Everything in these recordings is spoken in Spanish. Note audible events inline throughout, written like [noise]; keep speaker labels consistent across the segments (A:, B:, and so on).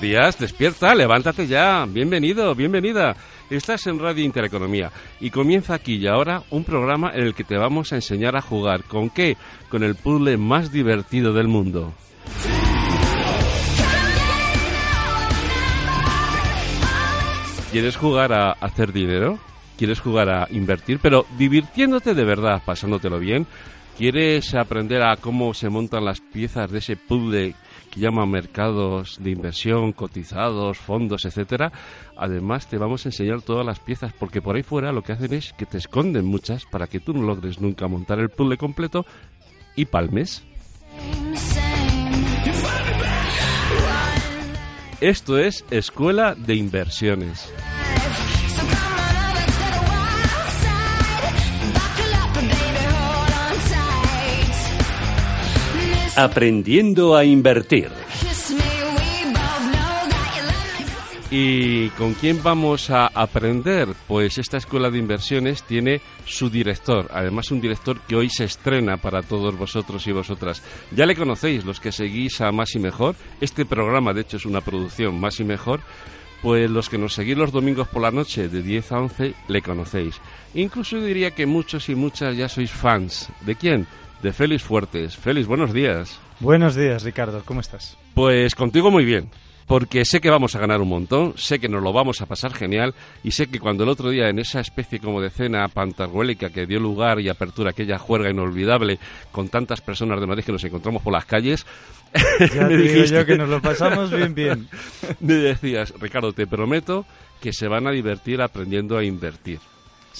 A: Días, despierta, levántate ya, bienvenido, bienvenida. Estás en Radio Intereconomía y comienza aquí y ahora un programa en el que te vamos a enseñar a jugar. ¿Con qué? Con el puzzle más divertido del mundo. ¿Quieres jugar a hacer dinero? ¿Quieres jugar a invertir? Pero divirtiéndote de verdad, pasándotelo bien. ¿Quieres aprender a cómo se montan las piezas de ese puzzle que llama mercados de inversión, cotizados, fondos, etcétera. Además, te vamos a enseñar todas las piezas, porque por ahí fuera lo que hacen es que te esconden muchas para que tú no logres nunca montar el puzzle completo y palmes. Esto es Escuela de Inversiones.
B: Aprendiendo a invertir.
A: ¿Y con quién vamos a aprender? Pues esta escuela de inversiones tiene su director, además un director que hoy se estrena para todos vosotros y vosotras. Ya le conocéis, los que seguís a Más y Mejor. Este programa, de hecho, es una producción Más y Mejor. Pues los que nos seguís los domingos por la noche de 10 a 11 le conocéis. Incluso diría que muchos y muchas ya sois fans. ¿De quién? de Félix Fuertes. Félix, buenos días.
C: Buenos días, Ricardo. ¿Cómo estás?
A: Pues contigo muy bien. Porque sé que vamos a ganar un montón, sé que nos lo vamos a pasar genial y sé que cuando el otro día en esa especie como de cena pantarguélica que dio lugar y apertura aquella juerga inolvidable con tantas personas de Madrid que nos encontramos por las calles, [laughs]
C: ya [laughs] me digo yo que nos lo pasamos bien bien. [laughs]
A: me decías, Ricardo, te prometo que se van a divertir aprendiendo a invertir.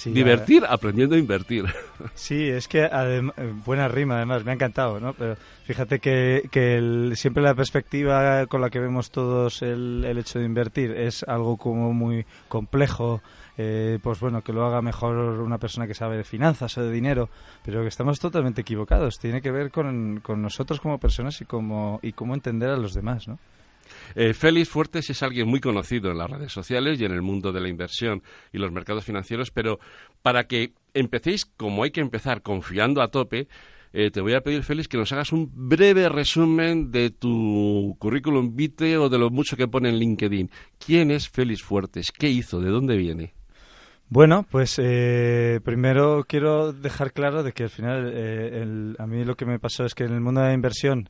A: Divertir aprendiendo a invertir. [laughs]
C: Sí, es que eh, buena rima además, me ha encantado, ¿no? Pero fíjate que, que siempre la perspectiva con la que vemos todos el, el hecho de invertir es algo como muy complejo, eh, pues bueno, que lo haga mejor una persona que sabe de finanzas o de dinero, pero que estamos totalmente equivocados. Tiene que ver con, con nosotros como personas y, como, y cómo entender a los demás, ¿no?
A: Eh, Félix Fuertes es alguien muy conocido en las redes sociales y en el mundo de la inversión y los mercados financieros, pero para que empecéis como hay que empezar, confiando a tope, eh, te voy a pedir, Félix, que nos hagas un breve resumen de tu currículum vitae o de lo mucho que pone en LinkedIn. ¿Quién es Félix Fuertes? ¿Qué hizo? ¿De dónde viene?
C: Bueno, pues eh, primero quiero dejar claro de que al final a mí lo que me pasó es que en el mundo de la inversión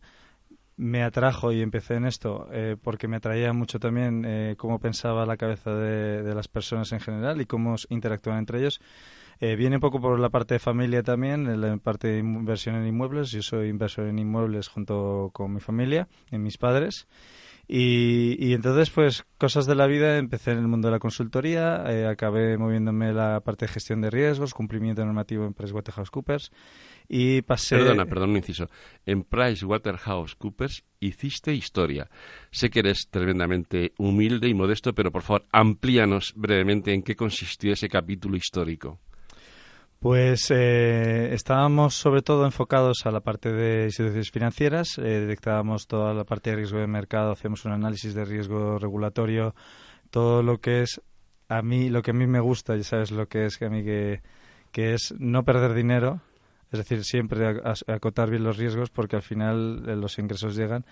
C: me atrajo y empecé en esto eh, porque me atraía mucho también eh, cómo pensaba la cabeza de, las personas en general y cómo interactúan entre ellos. Eh, viene un poco por la parte de familia también, en la parte de inversión en inmuebles. Yo soy inversor en inmuebles junto con mi familia, en mis padres. Y, entonces, pues, cosas de la vida, empecé en el mundo de la consultoría, acabé moviéndome en la parte de gestión de riesgos, cumplimiento normativo en PricewaterhouseCoopers y pasé...
A: Perdona, perdón, un inciso. En PricewaterhouseCoopers hiciste historia. Sé que eres tremendamente humilde y modesto, pero por favor, amplíanos brevemente en qué consistió ese capítulo histórico.
C: Pues eh, estábamos sobre todo enfocados a la parte de instituciones financieras, eh, detectábamos toda la parte de riesgo de mercado, hacíamos un análisis de riesgo regulatorio, todo lo que es a mí, lo que a mí me gusta, ya sabes lo que es que a mí que, que es no perder dinero, es decir, siempre acotar bien los riesgos porque al final eh, los ingresos llegan.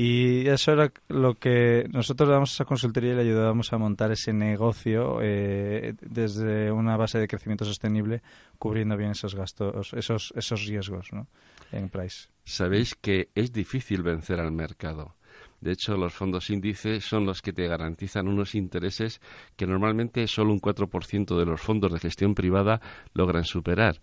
C: Y eso era lo que nosotros damos a esa consultoría y le ayudábamos a montar ese negocio eh, desde una base de crecimiento sostenible, cubriendo bien esos gastos, esos, esos riesgos ¿no? en Price.
A: Sabéis que es difícil vencer al mercado. De hecho, los fondos índices son los que te garantizan unos intereses que normalmente solo un 4% de los fondos de gestión privada logran superar.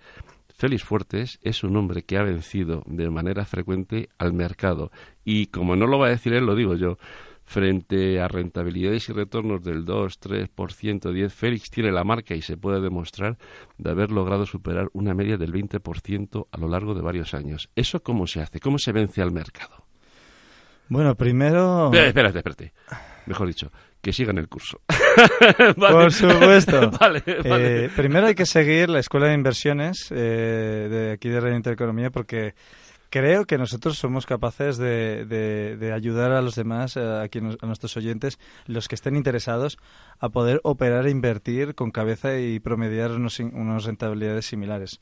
A: Félix Fuertes es un hombre que ha vencido de manera frecuente al mercado y como no lo va a decir él, lo digo yo. Frente a rentabilidades y retornos del 2, 3%, 10, Félix tiene la marca y se puede demostrar de haber logrado superar una media del 20% a lo largo de varios años. ¿Eso cómo se hace? ¿Cómo se vence al mercado?
C: Bueno, primero...
A: Espérate, espérate. Mejor dicho, que sigan el curso. [laughs]
C: Por supuesto. [laughs] Eh, primero hay que seguir la Escuela de Inversiones eh, de aquí de Radio Intereconomía porque creo que nosotros somos capaces de, de, ayudar a los demás, a, aquí, a nuestros oyentes, los que estén interesados, a poder operar e invertir con cabeza y promediar unos, unas rentabilidades similares.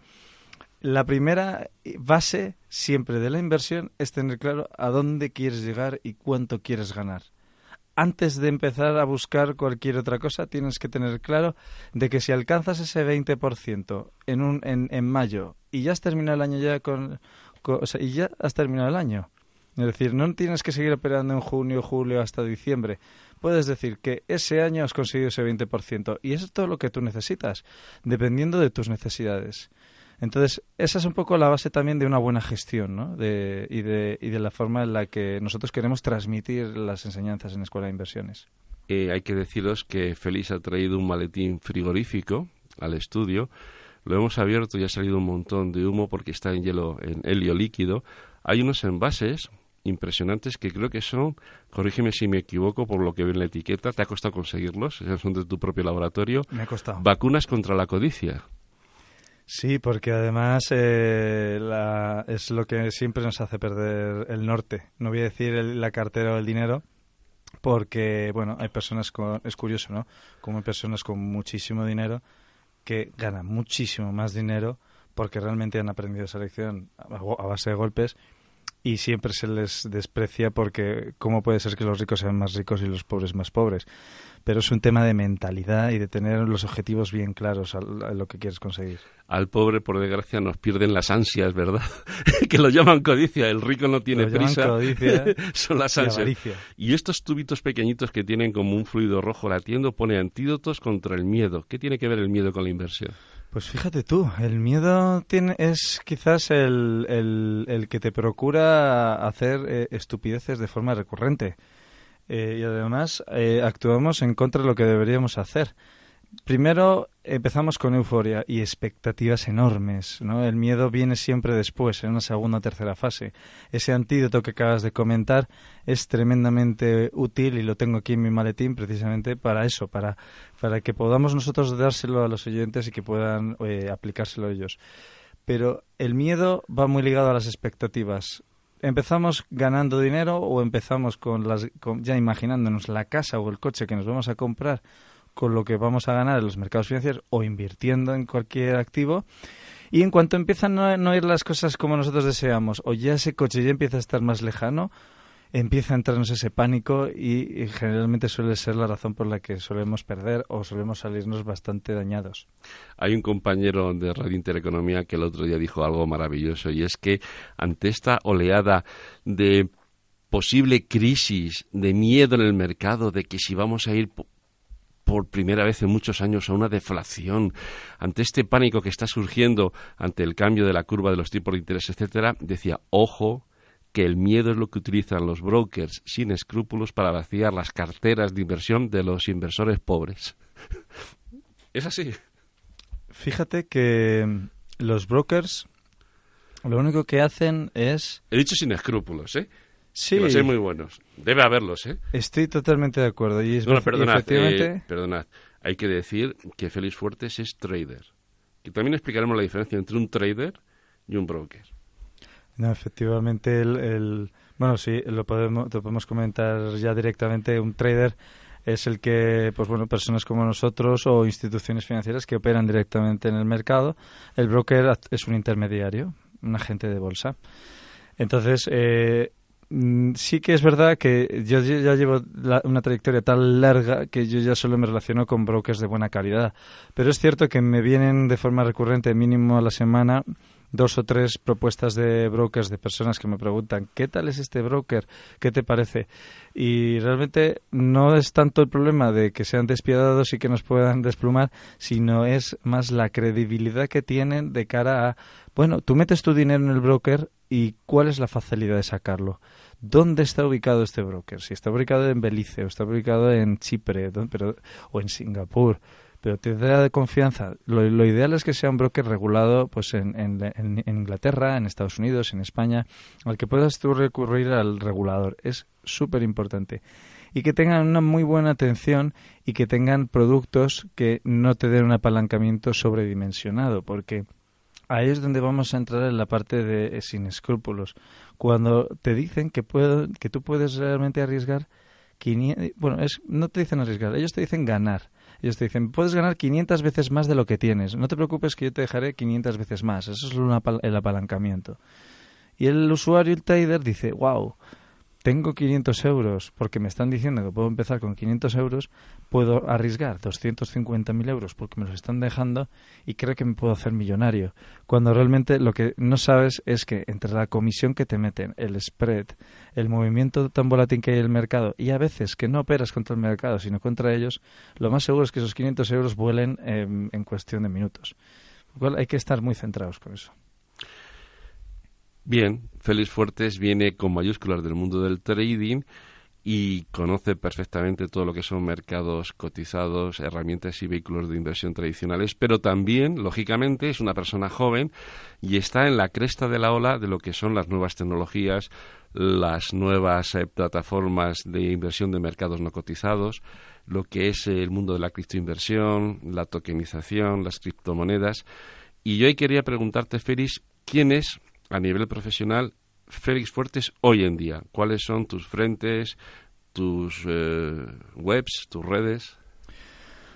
C: la primera base siempre de la inversión es tener claro a dónde quieres llegar y cuánto quieres ganar. Antes de empezar a buscar cualquier otra cosa, tienes que tener claro de que si alcanzas ese 20% en, un, en, en mayo y ya has terminado el año ya con, y ya has terminado el año. Es decir, no tienes que seguir operando en junio, julio hasta diciembre. Puedes decir que ese año has conseguido ese 20% y eso es todo lo que tú necesitas, dependiendo de tus necesidades. Entonces, esa es un poco la base también de una buena gestión ¿no? de, y, de, y de la forma en la que nosotros queremos transmitir las enseñanzas en Escuela de Inversiones.
A: Eh, hay que deciros que Félix ha traído un maletín frigorífico al estudio. Lo hemos abierto y ha salido un montón de humo porque está en hielo, en helio líquido. Hay unos envases impresionantes que creo que son, corrígeme si me equivoco por lo que veo en la etiqueta, te ha costado conseguirlos, son de tu propio laboratorio.
C: Me ha costado.
A: Vacunas contra la codicia.
C: Sí, porque además eh, la, es lo que siempre nos hace perder el norte. No voy a decir el- la cartera o el dinero, porque, bueno, hay personas con, es curioso, ¿no? Como hay personas con muchísimo dinero que ganan muchísimo más dinero porque realmente han aprendido esa lección a, a base de golpes y siempre se les desprecia porque cómo puede ser que los ricos sean más ricos y los pobres más pobres. Pero es un tema de mentalidad y de tener los objetivos bien claros a, lo que quieres conseguir.
A: Al pobre, por desgracia, nos pierden las ansias, ¿verdad? [laughs] que lo llaman codicia. El rico no tiene
C: Lo
A: prisa.
C: codicia [laughs]
A: son las
C: y
A: ansias.
C: avaricia.
A: Y estos tubitos pequeñitos que tienen como un fluido rojo latiendo pone antídotos contra el miedo. ¿Qué tiene que ver el miedo con la inversión?
C: Pues fíjate tú, el miedo tiene, es quizás el, el, el que te procura hacer eh, estupideces de forma recurrente. Eh, y además eh, actuamos en contra de lo que deberíamos hacer. Primero empezamos con euforia y expectativas enormes, ¿no? El miedo viene siempre después, en una segunda o tercera fase. Ese antídoto que acabas de comentar es tremendamente útil y lo tengo aquí en mi maletín precisamente para eso, para, para que podamos nosotros dárselo a los oyentes y que puedan eh, aplicárselo ellos. Pero el miedo va muy ligado a las expectativas. ¿Empezamos ganando dinero o empezamos con las, con- ya imaginándonos la casa o el coche que nos vamos a comprar con lo que vamos a ganar en los mercados financieros o invirtiendo en cualquier activo? Y en cuanto empiezan a no ir las cosas como nosotros deseamos o ya ese coche ya empieza a estar más lejano, empieza a entrarnos ese pánico y, generalmente suele ser la razón por la que solemos perder o solemos salirnos bastante dañados.
A: Hay un compañero de Radio Intereconomía que el otro día dijo algo maravilloso y es que ante esta oleada de posible crisis, de miedo en el mercado, de que si vamos a ir por primera vez en muchos años a una deflación, ante este pánico que está surgiendo ante el cambio de la curva de los tipos de interés, etcétera, decía, ojo, que el miedo es lo que utilizan los brokers sin escrúpulos para vaciar las carteras de inversión de los inversores pobres. [laughs] es así.
C: Fíjate que mm, los brokers lo único que hacen es...
A: He dicho sin escrúpulos, ¿eh?
C: Sí,
A: Que muy buenos. Debe haberlos, ¿eh?
C: estoy totalmente de acuerdo. Y, es,
A: No, no,
C: y
A: perdonad,
C: efectivamente,
A: eh, perdonad. Hay que decir que Félix Fuertes es trader. Que también explicaremos la diferencia entre un trader y un broker.
C: No, efectivamente, el, el- bueno, sí, lo podemos, lo podemos comentar ya directamente. Un trader es el que, pues bueno, personas como nosotros o instituciones financieras que operan directamente en el mercado. El broker es un intermediario, un agente de bolsa. Entonces, eh, sí que es verdad que yo ya ya llevo la- una trayectoria tan larga que yo ya solo me relaciono con brokers de buena calidad. Pero es cierto que me vienen de forma recurrente, mínimo a la semana, dos o tres propuestas de brokers de personas que me preguntan ¿qué tal es este broker? ¿Qué te parece? Y realmente no es tanto el problema de que sean despiadados y que nos puedan desplumar, sino es más la credibilidad que tienen de cara a, bueno, tú metes tu dinero en el broker y cuál es la facilidad de sacarlo. ¿Dónde está ubicado este broker? Si está ubicado en Belice o está ubicado en Chipre ¿dó- pero, o en Singapur, pero te da confianza. Lo, ideal es que sea un broker regulado pues en Inglaterra, en Estados Unidos, en España, al que puedas tú recurrir al regulador. Es súper importante. Y que tengan una muy buena atención y que tengan productos que no te den un apalancamiento sobredimensionado, porque ahí es donde vamos a entrar en la parte de eh, sin escrúpulos. Cuando te dicen que, puedo, que tú puedes realmente arriesgar 500, bueno, es, no te dicen arriesgar, ellos te dicen ganar. Ellos te dicen, puedes ganar 500 veces más de lo que tienes. No te preocupes que yo te dejaré 500 veces más. Eso es el apalancamiento. Y el usuario, el trader, dice, wow, tengo 500 euros porque me están diciendo que puedo empezar con 500 euros, puedo arriesgar 250.000 euros porque me los están dejando y creo que me puedo hacer millonario. Cuando realmente lo que no sabes es que entre la comisión que te meten, el spread, el movimiento tan volátil que hay en el mercado y a veces que no operas contra el mercado sino contra ellos, lo más seguro es que esos 500 euros vuelen en cuestión de minutos. Hay que estar muy centrados con eso.
A: Bien, Félix Fuertes viene con mayúsculas del mundo del trading y conoce perfectamente todo lo que son mercados cotizados, herramientas y vehículos de inversión tradicionales, pero también, lógicamente, es una persona joven y está en la cresta de la ola de lo que son las nuevas tecnologías, las nuevas eh, plataformas de inversión de mercados no cotizados, lo que es el mundo de la criptoinversión, la tokenización, las criptomonedas. Y yo hoy quería preguntarte, Félix, ¿quién es a nivel profesional Félix Fuertes hoy en día? ¿Cuáles son tus frentes, tus eh, webs, tus redes?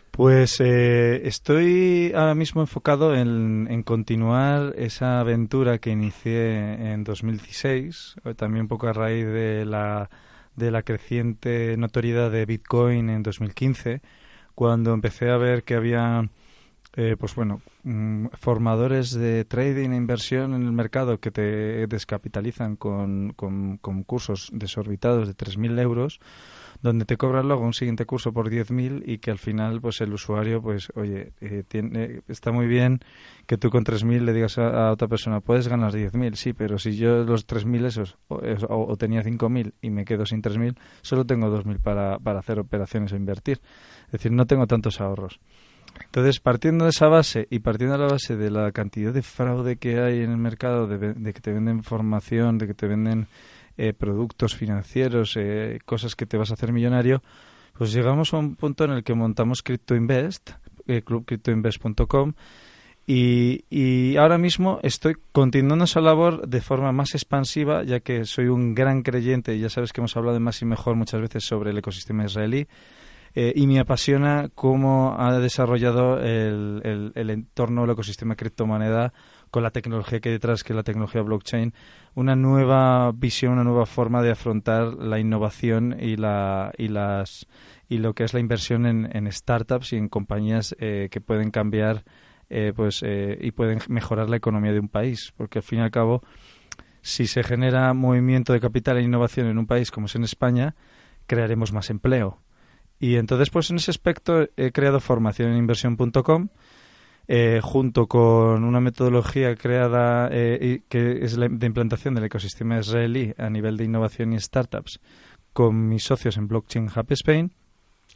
C: Pues eh, estoy ahora mismo enfocado en, continuar esa aventura que inicié en 2016, eh, también un poco a raíz de la, de la creciente notoriedad de Bitcoin en 2015, cuando empecé a ver que había eh, pues bueno, mm, formadores de trading e inversión en el mercado que te descapitalizan con, con, cursos desorbitados de 3.000 euros, donde te cobran luego un siguiente curso por 10.000 y que al final, pues el usuario, pues oye, eh, tiene, está muy bien que tú con 3.000 le digas a, otra persona, puedes ganar 10.000, sí, pero si yo los 3.000 esos, o, o tenía 5.000 y me quedo sin 3.000, solo tengo 2.000 para, para hacer operaciones o invertir. Es decir, no tengo tantos ahorros. Entonces, partiendo de esa base y partiendo de la base de la cantidad de fraude que hay en el mercado, de, que te venden formación, de que te venden eh, productos financieros, eh, cosas que te vas a hacer millonario, pues llegamos a un punto en el que montamos CryptoInvest, eh, clubcryptoinvest.com, y, y, ahora mismo estoy continuando esa labor de forma más expansiva, ya que soy un gran creyente, y ya sabes que hemos hablado de más y mejor muchas veces sobre el ecosistema israelí, eh, y me apasiona cómo ha desarrollado el, el, entorno, el ecosistema criptomoneda con la tecnología que hay detrás, que es la tecnología blockchain, una nueva visión, una nueva forma de afrontar la innovación y, la, y, las, y lo que es la inversión en, en startups y en compañías eh, que pueden cambiar eh, pues, y pueden mejorar la economía de un país. Porque al fin y al cabo, si se genera movimiento de capital e innovación en un país como es en España, crearemos más empleo y entonces, pues en ese aspecto he creado formación en inversión.com eh, junto con una metodología creada eh, que es la, de implantación del ecosistema israelí a nivel de innovación y startups con mis socios en Blockchain Hub Spain.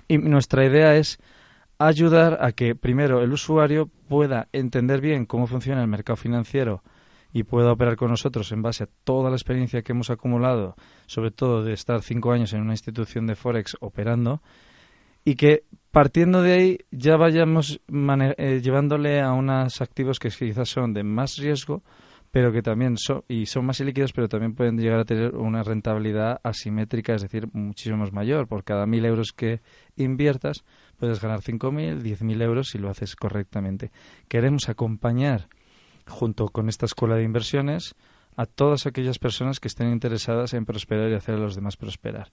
C: Y nuestra idea es ayudar a que primero el usuario pueda entender bien cómo funciona el mercado financiero y pueda operar con nosotros en base a toda la experiencia que hemos acumulado, sobre todo de estar cinco años en una institución de Forex operando, y que partiendo de ahí ya vayamos eh, llevándole a unos activos que quizás son de más riesgo, pero que también son, y son más ilíquidos, pero también pueden llegar a tener una rentabilidad asimétrica, es decir, muchísimo más mayor. Por cada mil euros que inviertas, puedes ganar cinco mil, diez mil euros si lo haces correctamente. Queremos acompañar, junto con esta escuela de inversiones, a todas aquellas personas que estén interesadas en prosperar y hacer a los demás prosperar.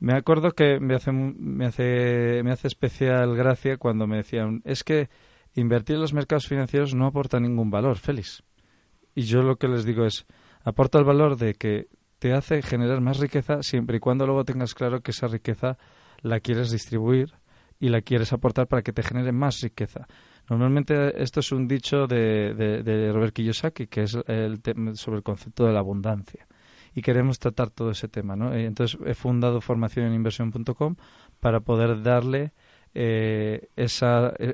C: Me acuerdo que me hace, me hace, me hace especial gracia cuando me decían, es que invertir en los mercados financieros no aporta ningún valor, Félix. Y yo lo que les digo es, aporta el valor de que te hace generar más riqueza siempre y cuando luego tengas claro que esa riqueza la quieres distribuir y la quieres aportar para que te genere más riqueza. Normalmente esto es un dicho de, de, Robert Kiyosaki, que es el sobre el concepto de la abundancia y queremos tratar todo ese tema. ¿no? Eh, entonces he fundado formación en inversión.com para poder darle eh, ese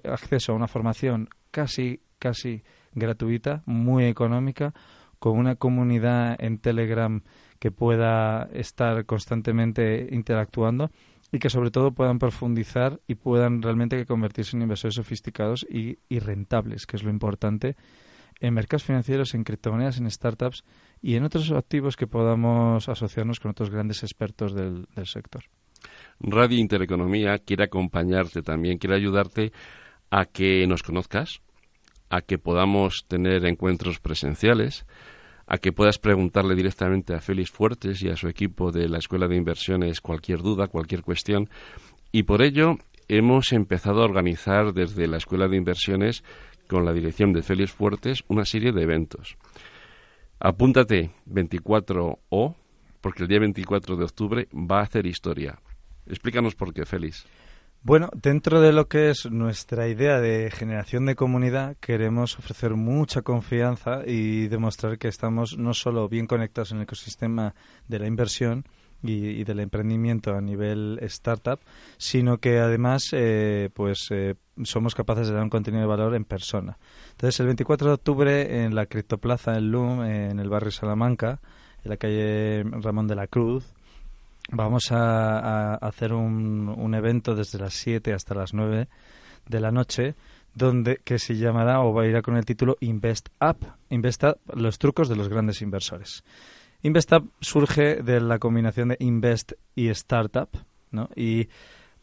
C: acceso a una formación casi, casi gratuita, muy económica, con una comunidad en Telegram que pueda estar constantemente interactuando y que sobre todo puedan profundizar y puedan realmente convertirse en inversores sofisticados y rentables, que es lo importante en mercados financieros, en criptomonedas, en startups y en otros activos que podamos asociarnos con otros grandes expertos del, sector.
A: Radio Intereconomía quiere acompañarte también, quiere ayudarte a que nos conozcas, a que podamos tener encuentros presenciales, a que puedas preguntarle directamente a Félix Fuertes y a su equipo de la Escuela de Inversiones cualquier duda, cualquier cuestión. Y por ello hemos empezado a organizar desde la Escuela de Inversiones, con la dirección de Félix Fuertes, una serie de eventos. Apúntate 24O, porque el día 24 de octubre va a hacer historia. Explícanos por qué, Félix.
C: Bueno, dentro de lo que es nuestra idea de generación de comunidad, queremos ofrecer mucha confianza y demostrar que estamos no solo bien conectados en el ecosistema de la inversión, y, del emprendimiento a nivel startup, sino que además eh, pues eh, somos capaces de dar un contenido de valor en persona. Entonces, el 24 de octubre en la Criptoplaza en Loom, en el barrio Salamanca, en la calle Ramón de la Cruz, Vamos a, hacer un, un, evento desde las 7 hasta las 9 de la noche donde que se llamará o va a ir con el título Invest Up, Invest Up, los trucos de los grandes inversores. Invest Up surge de la combinación de Invest y Startup, ¿no? Y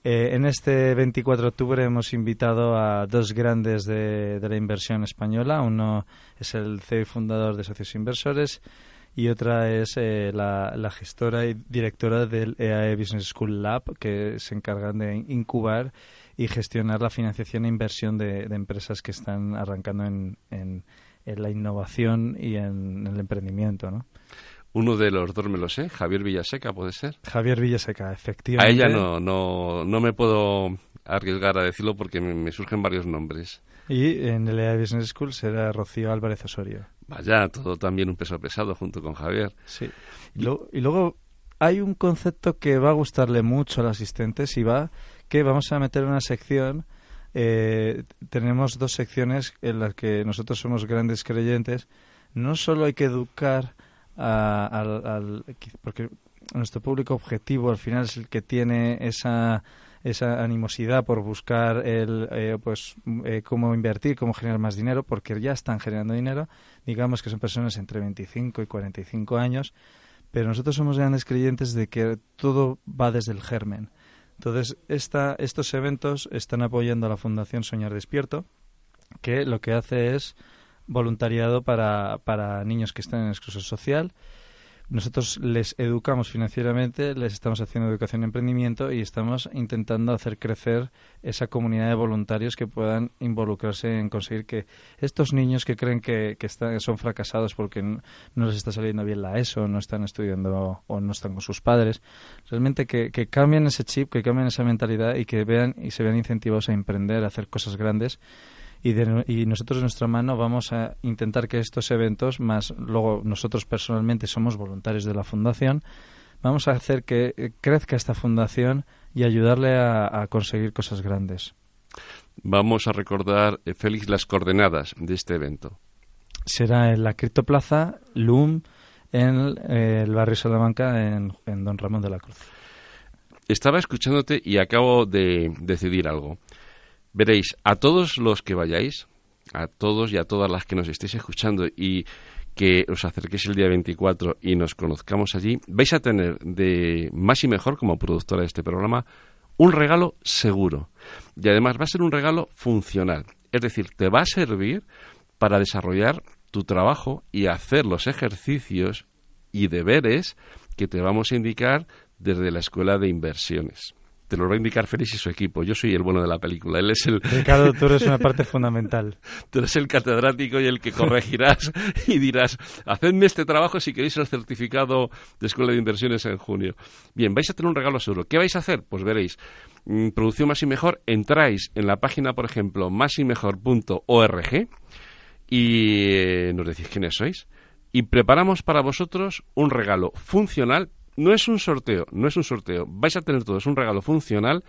C: eh, en este 24 de octubre hemos invitado a dos grandes de, de la inversión española. Uno es el CEO y fundador de Socios Inversores y otra es eh, la, gestora y directora del EAE e Business School Lab, que se encargan de incubar y gestionar la financiación e inversión de, empresas que están arrancando en, en, la innovación y en, el emprendimiento, ¿no?
A: Uno de los dos me lo sé, Javier Villaseca, ¿puede ser?
C: Javier Villaseca, efectivamente.
A: A ella no, no, no me puedo arriesgar a decirlo porque me, surgen varios nombres.
C: Y en el EA Business School será Rocío Álvarez Osorio.
A: Vaya, todo también un peso pesado junto con Javier.
C: Sí. Y, luego hay un concepto que va a gustarle mucho al asistente y va que vamos a meter una sección. Eh, tenemos dos secciones en las que nosotros somos grandes creyentes. No solo hay que educar al, porque nuestro público objetivo al final es el que tiene esa esa animosidad por buscar el eh, pues eh, cómo invertir, cómo generar más dinero, porque ya están generando dinero. Digamos que son personas entre 25 y 45 años, pero nosotros somos grandes creyentes de que todo va desde el germen. Entonces, esta, estos eventos están apoyando a la Fundación Soñar Despierto, que lo que hace es voluntariado para, para niños que están en exclusión social. Nosotros les educamos financieramente, les estamos haciendo educación en emprendimiento y estamos intentando hacer crecer esa comunidad de voluntarios que puedan involucrarse en conseguir que estos niños que creen que, están, son fracasados porque no, les está saliendo bien la ESO, no están estudiando o no están con sus padres, realmente que, que cambien ese chip, que cambien esa mentalidad y que vean y se vean incentivados a emprender, a hacer cosas grandes y, nosotros en nuestra mano vamos a intentar que estos eventos, más luego nosotros personalmente somos voluntarios de la fundación, vamos a hacer que eh, crezca esta fundación y ayudarle a, conseguir cosas grandes.
A: Vamos a recordar, eh, Félix, las coordenadas de este evento.
C: Será en la Criptoplaza LUM, en eh, el barrio Salamanca, en, en Don Ramón de la Cruz.
A: Estaba escuchándote y acabo de decidir algo. Veréis, a todos los que vayáis, a todos y a todas las que nos estéis escuchando y que os acerquéis el día 24 y nos conozcamos allí, vais a tener de más y mejor como productora de este programa un regalo seguro. Y además va a ser un regalo funcional. Es decir, te va a servir para desarrollar tu trabajo y hacer los ejercicios y deberes que te vamos a indicar desde la Escuela de Inversiones te lo va a indicar Félix y su equipo. Yo soy el bueno de la película. Él es el. [laughs]
C: Ricardo, tú eres una [laughs] parte fundamental.
A: tú eres el catedrático y el que corregirás [laughs] y dirás: hacedme este trabajo si queréis el certificado de Escuela de Inversiones en junio. Bien, vais a tener un regalo seguro. ¿Qué vais a hacer? Pues veréis. Mm, producción Más y Mejor, entráis en la página, por ejemplo, másimejor.org y eh, nos decís quiénes sois. Y preparamos para vosotros un regalo funcional no es un sorteo, no es un sorteo. Vais a tener todos un regalo funcional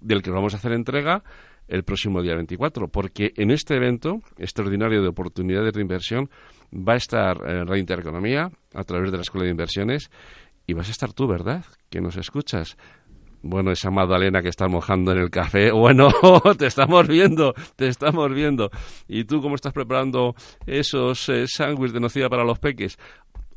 A: del que vamos a hacer entrega el próximo día 24, porque en este evento extraordinario de oportunidades de inversión va a estar eh, Radio Intereconomía a través de la Escuela de Inversiones y vas a estar tú, ¿verdad? Que nos escuchas. Bueno, esa Magdalena que está mojando en el café, [laughs] bueno, te estamos viendo, te estamos viendo. ¿Y tú cómo estás preparando esos eh, sándwiches de nocilla para los peques?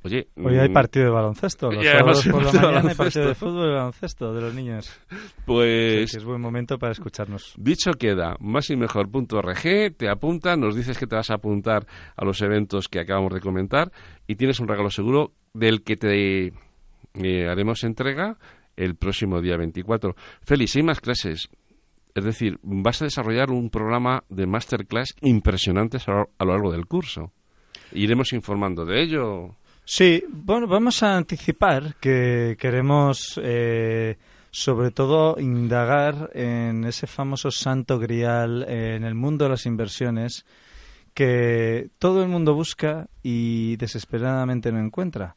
A: Oye,
C: Hoy hay
A: mm,
C: partido de baloncesto. Los [laughs] sábados por la hay partido de fútbol y baloncesto de los niños.
A: Pues
C: es buen momento para escucharnos.
A: Dicho queda, más y mejor.org, te apunta, nos dices que te vas a apuntar a los eventos que acabamos de comentar y tienes un regalo seguro del que te eh, haremos entrega el próximo día 24. Félix, hay más clases. Es decir, vas a desarrollar un programa de masterclass impresionantes a lo largo del curso. Iremos informando de ello.
C: Sí, bueno, vamos a anticipar que queremos eh, sobre todo indagar en ese famoso santo grial eh, en el mundo de las inversiones que todo el mundo busca y desesperadamente no encuentra.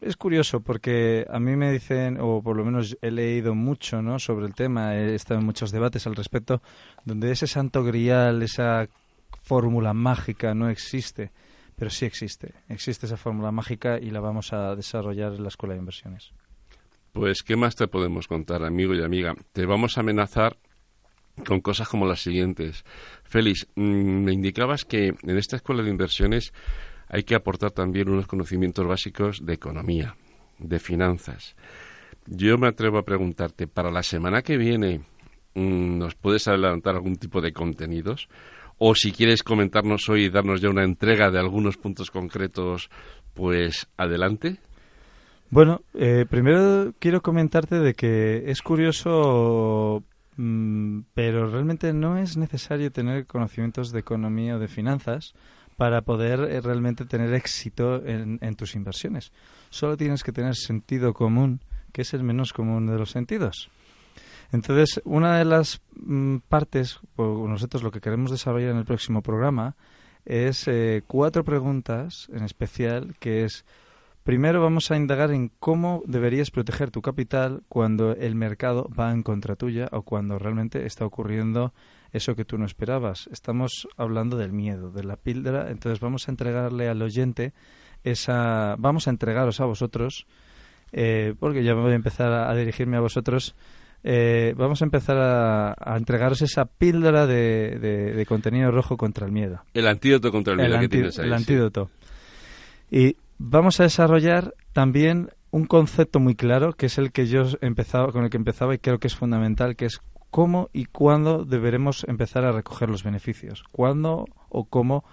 C: Es curioso porque a mí me dicen, o por lo menos he leído mucho ¿no? sobre el tema, he estado en muchos debates al respecto, donde ese santo grial, esa fórmula mágica no existe, pero sí existe. Existe esa fórmula mágica y la vamos a desarrollar en la Escuela de Inversiones.
A: Pues, ¿qué más te podemos contar, amigo y amiga? Te vamos a amenazar con cosas como las siguientes. Félix, mm, me indicabas que en esta escuela de inversiones hay que aportar también unos conocimientos básicos de economía, de finanzas. Yo me atrevo a preguntarte, para la semana que viene, mm, ¿nos puedes adelantar algún tipo de contenidos? O si quieres comentarnos hoy y darnos ya una entrega de algunos puntos concretos, pues adelante.
C: Bueno, eh, primero quiero comentarte de que es curioso, mm, pero realmente no es necesario tener conocimientos de economía o de finanzas para poder eh, realmente tener éxito en, en tus inversiones. Solo tienes que tener sentido común, que es el menos común de los sentidos. Entonces, una de las mm, partes, nosotros lo que queremos desarrollar en el próximo programa, es eh, cuatro preguntas en especial, que es Primero vamos a indagar en cómo deberías proteger tu capital cuando el mercado va en contra tuya o cuando realmente está ocurriendo eso que tú no esperabas. Estamos hablando del miedo, de la píldora, entonces vamos a entregarle al oyente esa, vamos a entregaros a vosotros, eh, porque ya voy a empezar a dirigirme a vosotros. Eh, vamos a empezar a, a entregaros esa píldora de, de- de contenido rojo contra el miedo
A: El antídoto contra el miedo que
C: anti-
A: tienes ahí.
C: el
A: sí.
C: antídoto. Y vamos a desarrollar también un concepto muy claro, que es el que yo empezaba, con el que empezaba y creo que es fundamental, que es cómo y cuándo deberemos empezar a recoger los beneficios. ¿Cuándo o cómo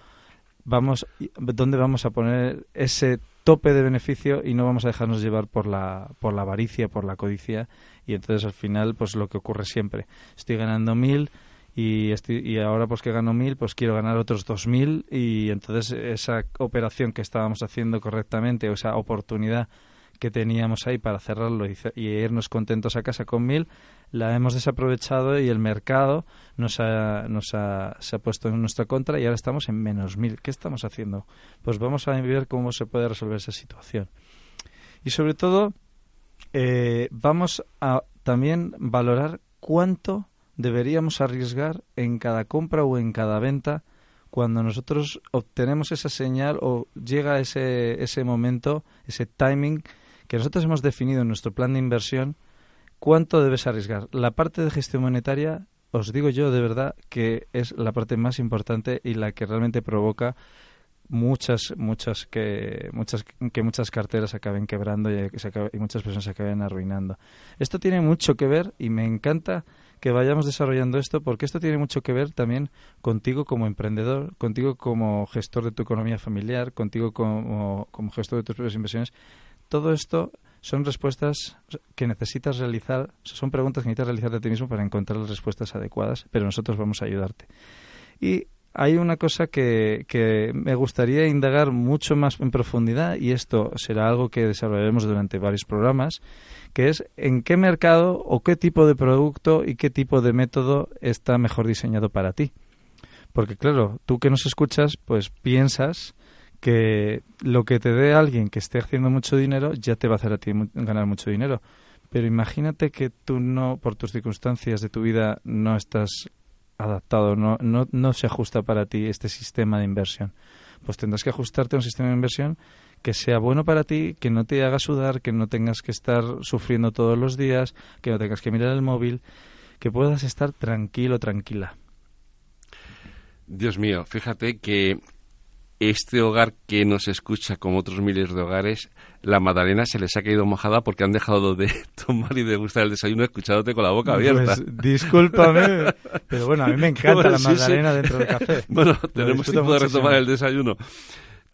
C: vamos, dónde vamos a poner ese tope de beneficio y no vamos a dejarnos llevar por la, por la avaricia, por la codicia y entonces al final pues lo que ocurre siempre. Estoy ganando mil y, estoy, y ahora pues que gano mil pues quiero ganar otros dos mil y entonces esa operación que estábamos haciendo correctamente o esa oportunidad que teníamos ahí para cerrarlo y, y irnos contentos a casa con mil la hemos desaprovechado y el mercado nos ha, nos ha, se ha puesto en nuestra contra y ahora estamos en menos mil. ¿Qué estamos haciendo? Pues vamos a ver cómo se puede resolver esa situación. Y sobre todo, eh, vamos a también valorar cuánto deberíamos arriesgar en cada compra o en cada venta cuando nosotros obtenemos esa señal o llega ese, ese momento, ese timing que nosotros hemos definido en nuestro plan de inversión, cuánto debes arriesgar. La parte de gestión monetaria, os digo yo de verdad que es la parte más importante y la que realmente provoca muchas muchas que muchas que muchas carteras acaben quebrando y, que se y muchas personas se acaben arruinando. Esto tiene mucho que ver y me encanta que vayamos desarrollando esto porque esto tiene mucho que ver también contigo como emprendedor, contigo como gestor de tu economía familiar, contigo como, como gestor de tus propias inversiones. Todo esto son respuestas que necesitas realizar, son preguntas que necesitas realizar de ti mismo para encontrar las respuestas adecuadas, pero nosotros vamos a ayudarte. Y hay una cosa que, que me gustaría indagar mucho más en profundidad y esto será algo que desarrollaremos durante varios programas, que es en qué mercado o qué tipo de producto y qué tipo de método está mejor diseñado para ti. Porque claro, tú que nos escuchas, pues piensas que lo que te dé alguien que esté haciendo mucho dinero ya te va a hacer a ti ganar mucho dinero. Pero imagínate que tú no, por tus circunstancias de tu vida, no estás adaptado, no, no, no se ajusta para ti este sistema de inversión. Pues tendrás que ajustarte a un sistema de inversión que sea bueno para ti, que no te haga sudar, que no tengas que estar sufriendo todos los días, que no tengas que mirar el móvil, que puedas estar tranquilo, tranquila.
A: Dios mío, fíjate que este hogar que nos escucha como otros miles de hogares, la Madalena se les ha caído mojada porque han dejado de [laughs] tomar y de gustar el desayuno escuchándote con la boca abierta.
C: Pues discúlpame, pero bueno, a mí me encanta la Madalena dentro del café. [laughs]
A: Bueno, tenemos tiempo de retomar el desayuno.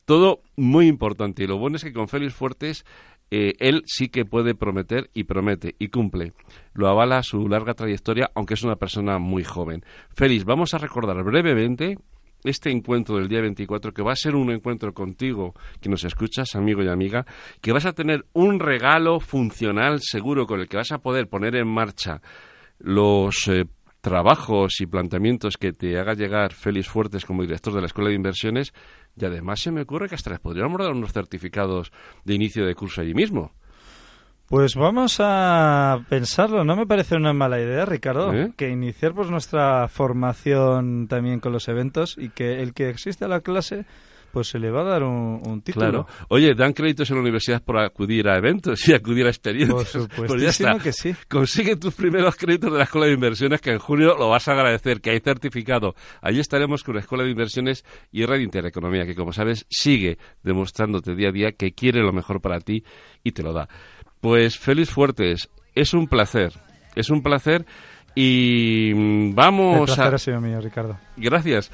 A: Todo muy importante y lo bueno es que con Félix Fuertes eh, él sí que puede prometer y promete y cumple. Lo avala su larga trayectoria, aunque es una persona muy joven. Félix, vamos a recordar brevemente este encuentro del día 24, que va a ser un encuentro contigo, que nos escuchas, amigo y amiga, que vas a tener un regalo funcional seguro con el que vas a poder poner en marcha los eh, trabajos y planteamientos que te haga llegar Félix Fuertes como director de la Escuela de Inversiones y además se me ocurre que hasta les podríamos dar unos certificados de inicio de curso allí mismo.
C: Pues vamos a pensarlo. No me parece una mala idea, Ricardo, ¿Eh? que iniciar pues, nuestra formación también con los eventos y que el que existe a la clase pues se le va a dar un, título. Claro.
A: Oye, dan créditos en la universidad por acudir a eventos y acudir a experiencias.
C: Por supuesto [laughs] pues que sí.
A: Consigue tus primeros créditos de la Escuela de Inversiones, que en junio lo vas a agradecer, que hay certificado. Allí estaremos con la Escuela de Inversiones y Red Intereconomía, que como sabes sigue demostrándote día a día que quiere lo mejor para ti y te lo da. Pues Félix Fuertes, es un placer, es un placer y mm, vamos
C: El placer a... Ha sido mío, Ricardo.
A: Gracias.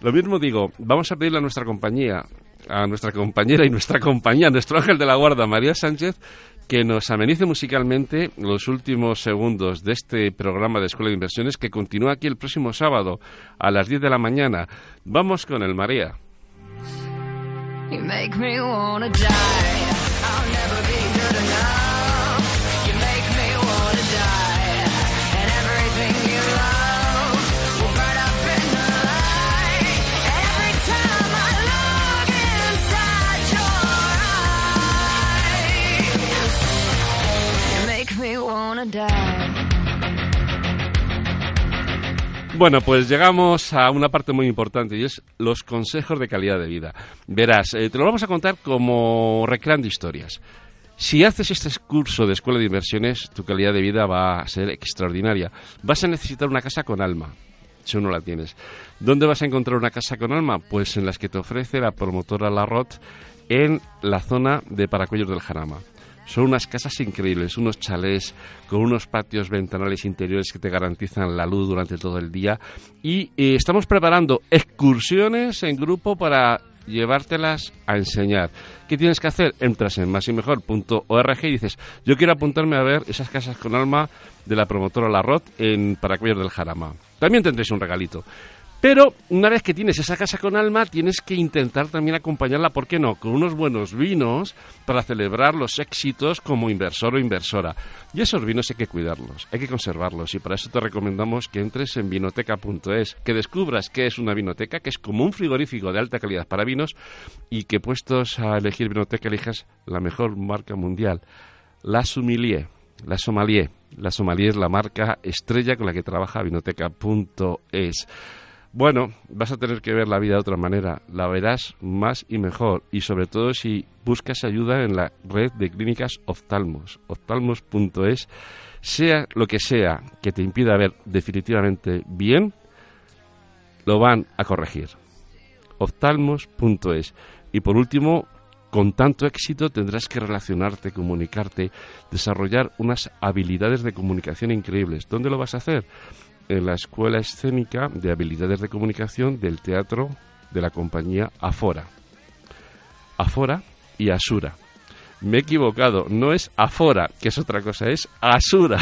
A: Lo mismo digo, vamos a pedirle a nuestra compañía, a nuestra compañera y nuestra compañía, nuestro ángel de la guarda, María Sánchez, que nos amenice musicalmente los últimos segundos de este programa de Escuela de Inversiones que continúa aquí el próximo sábado a las 10 de la mañana. Vamos con el María. Bueno, pues llegamos a una parte muy importante y es los consejos de calidad de vida. Verás, eh, te lo vamos a contar como recreando historias. Si haces este curso de escuela de inversiones, tu calidad de vida va a ser extraordinaria. Vas a necesitar una casa con alma, si no la tienes. ¿Dónde vas a encontrar una casa con alma? Pues en las que te ofrece la promotora Larrot en la zona de Paracuellos del Jarama. Son unas casas increíbles, unos chalés con unos patios ventanales interiores que te garantizan la luz durante todo el día. Y eh, estamos preparando excursiones en grupo para llevártelas a enseñar. ¿Qué tienes que hacer? Entras en másimejor.org y dices, yo quiero apuntarme a ver esas casas con alma de la promotora Larrot en Paracuellos del Jarama. También tendréis un regalito. Pero una vez que tienes esa casa con alma, tienes que intentar también acompañarla, ¿por qué no?, con unos buenos vinos para celebrar los éxitos como inversor o inversora. Y esos vinos hay que cuidarlos, hay que conservarlos y para eso te recomendamos que entres en vinoteca.es, que descubras qué es una vinoteca, que es como un frigorífico de alta calidad para vinos y que puestos a elegir vinoteca elijas la mejor marca mundial, la Sommelier. La Sommelier. La Sommelier es la marca estrella con la que trabaja vinoteca.es. Bueno, vas a tener que ver la vida de otra manera, la verás más y mejor, y sobre todo si buscas ayuda en la red de clínicas oftalmos, oftalmos.es, sea lo que sea que te impida ver definitivamente bien, lo van a corregir. oftalmos.es. Y por último, con tanto éxito tendrás que relacionarte, comunicarte, desarrollar unas habilidades de comunicación increíbles. ¿Dónde lo vas a hacer? En la Escuela Escénica de Habilidades de Comunicación del Teatro de la compañía Afora. Afora y Asura. Me he equivocado, no es Afora, que es otra cosa, es Asura.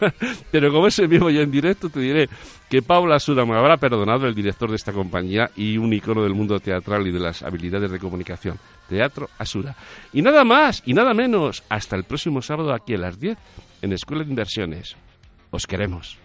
A: [laughs] Pero como es en vivo y en directo, te diré que Paula Asura me habrá perdonado, el director de esta compañía y un icono del mundo teatral y de las habilidades de comunicación. Teatro Asura. Y nada más y nada menos, hasta el próximo sábado aquí a las 10 en Escuela de Inversiones. Os queremos.